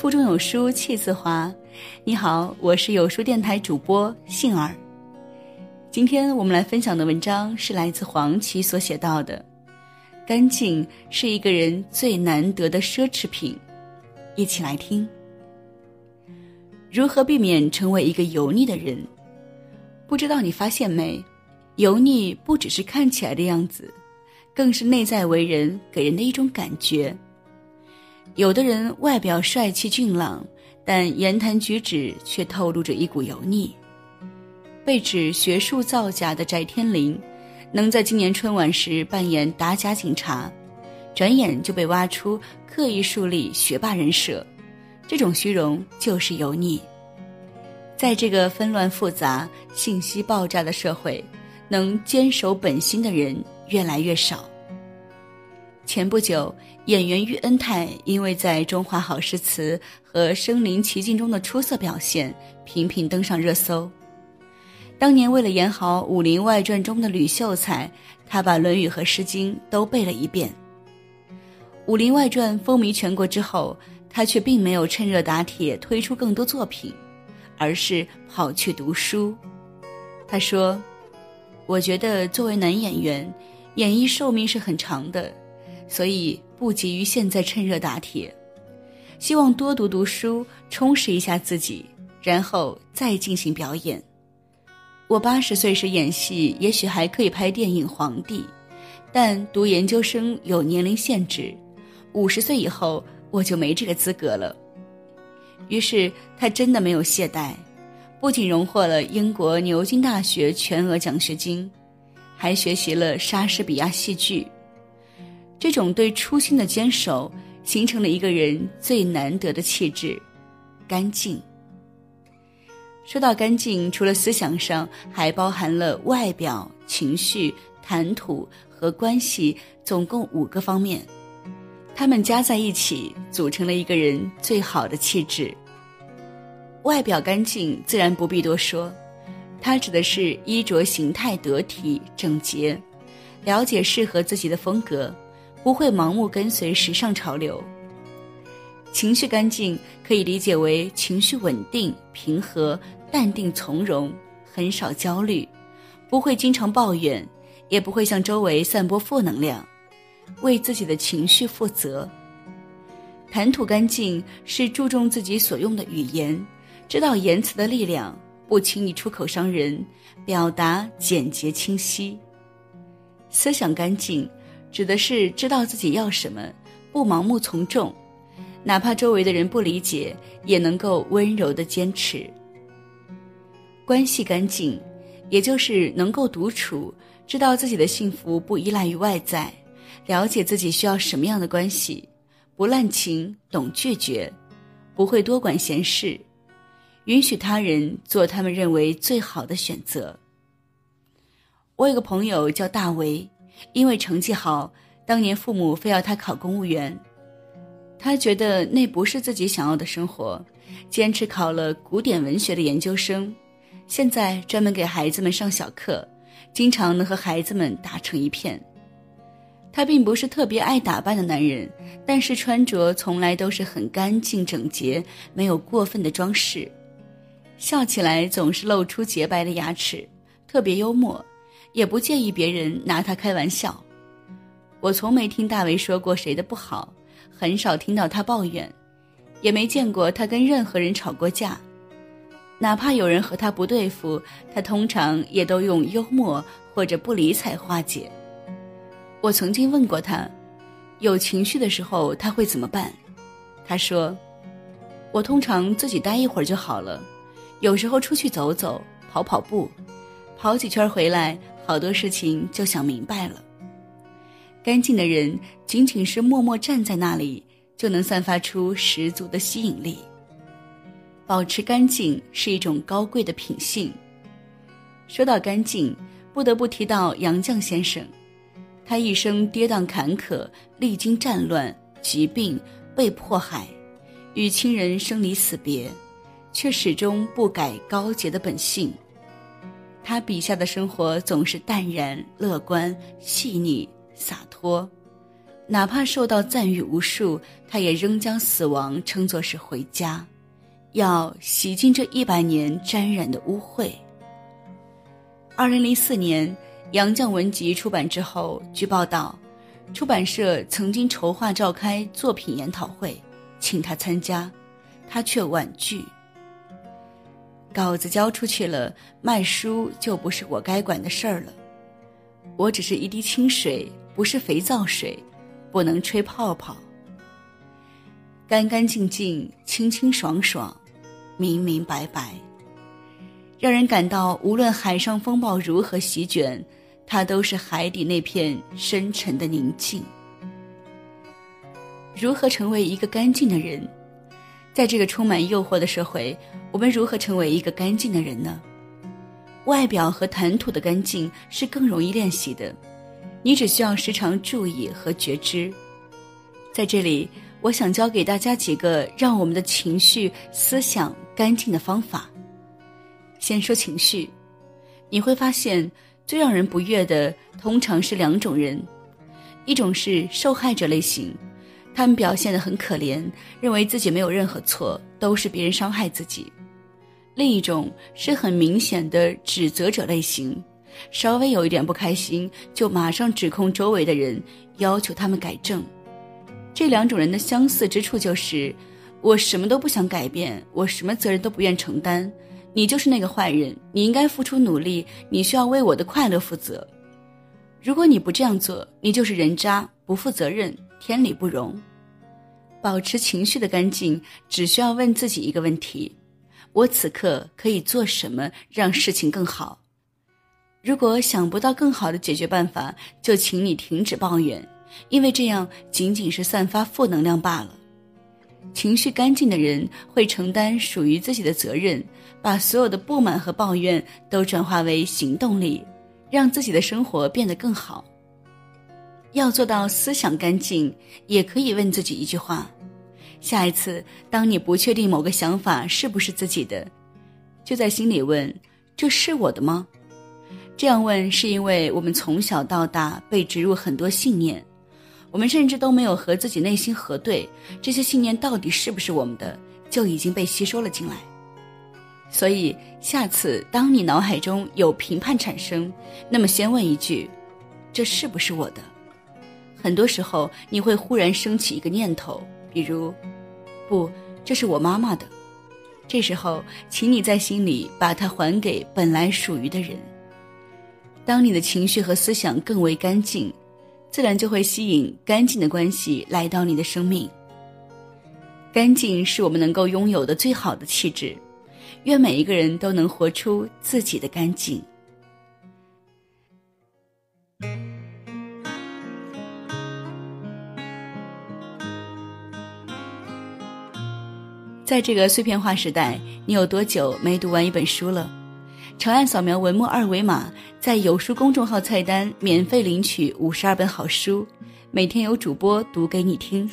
腹中有书气自华。你好，我是有书电台主播杏儿。今天我们来分享的文章是来自黄芪所写到的：“干净是一个人最难得的奢侈品。”一起来听。如何避免成为一个油腻的人？不知道你发现没？油腻不只是看起来的样子，更是内在为人给人的一种感觉。有的人外表帅气俊朗，但言谈举止却透露着一股油腻。被指学术造假的翟天临，能在今年春晚时扮演打假警察，转眼就被挖出刻意树立学霸人设，这种虚荣就是油腻。在这个纷乱复杂、信息爆炸的社会，能坚守本心的人越来越少。前不久，演员喻恩泰因为在《中华好诗词》和《身临其境》中的出色表现，频频登上热搜。当年为了演好《武林外传》中的吕秀才，他把《论语》和《诗经》都背了一遍。《武林外传》风靡全国之后，他却并没有趁热打铁推出更多作品，而是跑去读书。他说：“我觉得作为男演员，演艺寿命是很长的。”所以不急于现在趁热打铁，希望多读读书，充实一下自己，然后再进行表演。我八十岁时演戏，也许还可以拍电影《皇帝》，但读研究生有年龄限制，五十岁以后我就没这个资格了。于是他真的没有懈怠，不仅荣获了英国牛津大学全额奖学金，还学习了莎士比亚戏剧。这种对初心的坚守，形成了一个人最难得的气质——干净。说到干净，除了思想上，还包含了外表、情绪、谈吐和关系，总共五个方面。它们加在一起，组成了一个人最好的气质。外表干净，自然不必多说，它指的是衣着形态得体、整洁，了解适合自己的风格。不会盲目跟随时尚潮流。情绪干净可以理解为情绪稳定、平和、淡定从容，很少焦虑，不会经常抱怨，也不会向周围散播负能量，为自己的情绪负责。谈吐干净是注重自己所用的语言，知道言辞的力量，不轻易出口伤人，表达简洁清晰。思想干净。指的是知道自己要什么，不盲目从众，哪怕周围的人不理解，也能够温柔的坚持。关系干净，也就是能够独处，知道自己的幸福不依赖于外在，了解自己需要什么样的关系，不滥情，懂拒绝，不会多管闲事，允许他人做他们认为最好的选择。我有个朋友叫大为。因为成绩好，当年父母非要他考公务员，他觉得那不是自己想要的生活，坚持考了古典文学的研究生，现在专门给孩子们上小课，经常能和孩子们打成一片。他并不是特别爱打扮的男人，但是穿着从来都是很干净整洁，没有过分的装饰，笑起来总是露出洁白的牙齿，特别幽默。也不介意别人拿他开玩笑，我从没听大为说过谁的不好，很少听到他抱怨，也没见过他跟任何人吵过架，哪怕有人和他不对付，他通常也都用幽默或者不理睬化解。我曾经问过他，有情绪的时候他会怎么办？他说：“我通常自己待一会儿就好了，有时候出去走走，跑跑步，跑几圈回来。”好多事情就想明白了。干净的人仅仅是默默站在那里，就能散发出十足的吸引力。保持干净是一种高贵的品性。说到干净，不得不提到杨绛先生。他一生跌宕坎坷，历经战乱、疾病、被迫害，与亲人生离死别，却始终不改高洁的本性。他笔下的生活总是淡然、乐观、细腻、洒脱，哪怕受到赞誉无数，他也仍将死亡称作是回家，要洗净这一百年沾染的污秽。二零零四年《杨绛文集》出版之后，据报道，出版社曾经筹划召开作品研讨会，请他参加，他却婉拒。稿子交出去了，卖书就不是我该管的事儿了。我只是一滴清水，不是肥皂水，不能吹泡泡。干干净净，清清爽爽，明明白白，让人感到无论海上风暴如何席卷，它都是海底那片深沉的宁静。如何成为一个干净的人？在这个充满诱惑的社会，我们如何成为一个干净的人呢？外表和谈吐的干净是更容易练习的，你只需要时常注意和觉知。在这里，我想教给大家几个让我们的情绪、思想干净的方法。先说情绪，你会发现最让人不悦的通常是两种人，一种是受害者类型。他们表现得很可怜，认为自己没有任何错，都是别人伤害自己。另一种是很明显的指责者类型，稍微有一点不开心，就马上指控周围的人，要求他们改正。这两种人的相似之处就是：我什么都不想改变，我什么责任都不愿承担，你就是那个坏人，你应该付出努力，你需要为我的快乐负责。如果你不这样做，你就是人渣，不负责任。天理不容，保持情绪的干净，只需要问自己一个问题：我此刻可以做什么让事情更好？如果想不到更好的解决办法，就请你停止抱怨，因为这样仅仅是散发负能量罢了。情绪干净的人会承担属于自己的责任，把所有的不满和抱怨都转化为行动力，让自己的生活变得更好。要做到思想干净，也可以问自己一句话：下一次当你不确定某个想法是不是自己的，就在心里问：这是我的吗？这样问是因为我们从小到大被植入很多信念，我们甚至都没有和自己内心核对，这些信念到底是不是我们的，就已经被吸收了进来。所以下次当你脑海中有评判产生，那么先问一句：这是不是我的？很多时候，你会忽然升起一个念头，比如，不，这是我妈妈的。这时候，请你在心里把它还给本来属于的人。当你的情绪和思想更为干净，自然就会吸引干净的关系来到你的生命。干净是我们能够拥有的最好的气质。愿每一个人都能活出自己的干净。在这个碎片化时代，你有多久没读完一本书了？长按扫描文末二维码，在有书公众号菜单免费领取五十二本好书，每天有主播读给你听。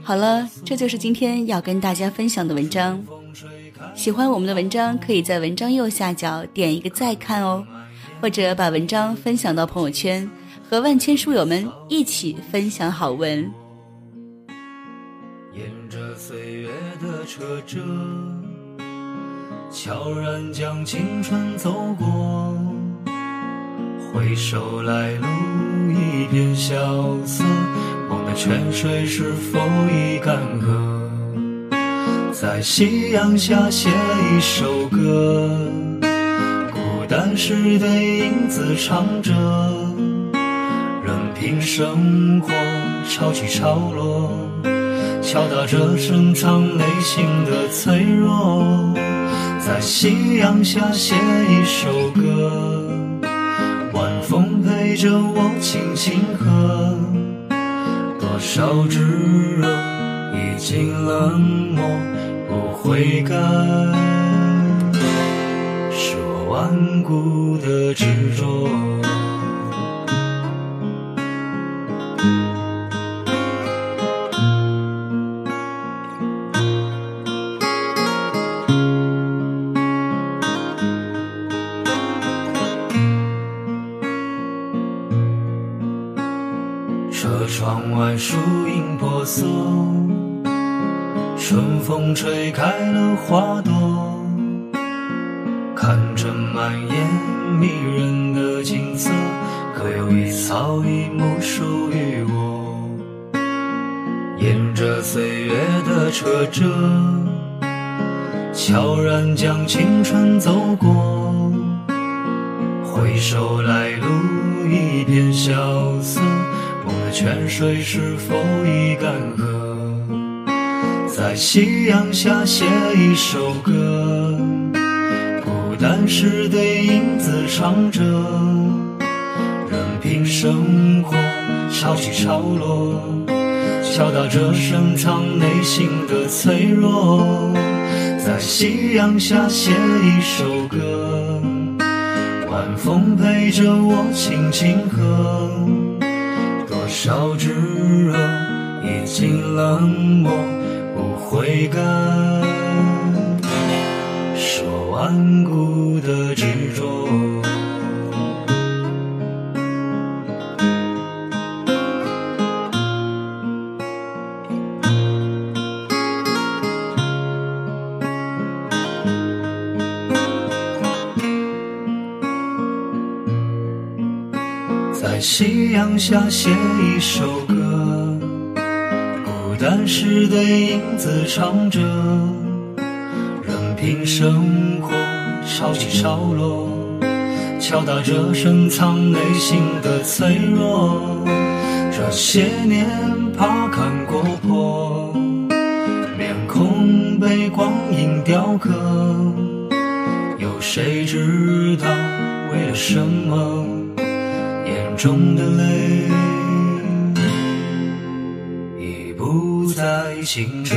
好了，这就是今天要跟大家分享的文章。喜欢我们的文章，可以在文章右下角点一个再看哦，或者把文章分享到朋友圈，和万千书友们一起分享好文。的车辙，悄然将青春走过。回首来路一片萧瑟，梦的泉水是否已干涸？在夕阳下写一首歌，孤单时对影子唱着，任凭生活潮起潮落。敲打着深藏内心的脆弱，在夕阳下写一首歌，晚风陪着我轻轻和。多少炙热已经冷漠，不悔改，是我顽固的执着。看着满眼迷人的景色，可有一草一木属于我？沿着岁月的车辙，悄然将青春走过，回首来路一片萧瑟。梦的泉水是否已干涸？在夕阳下写一首歌，孤单时对影子唱着，任凭生活潮起潮落，敲打着深藏内心的脆弱。在夕阳下写一首歌，晚风陪着我轻轻和。多少炙热，已经冷漠，不悔改，顽固的执着。在夕阳下写一首歌，孤单时对影子唱着，听生活潮起潮落，敲打着深藏内心的脆弱。这些年爬看过破，面孔被光阴雕刻，有谁知道为了什么？眼中的泪已不再清澈。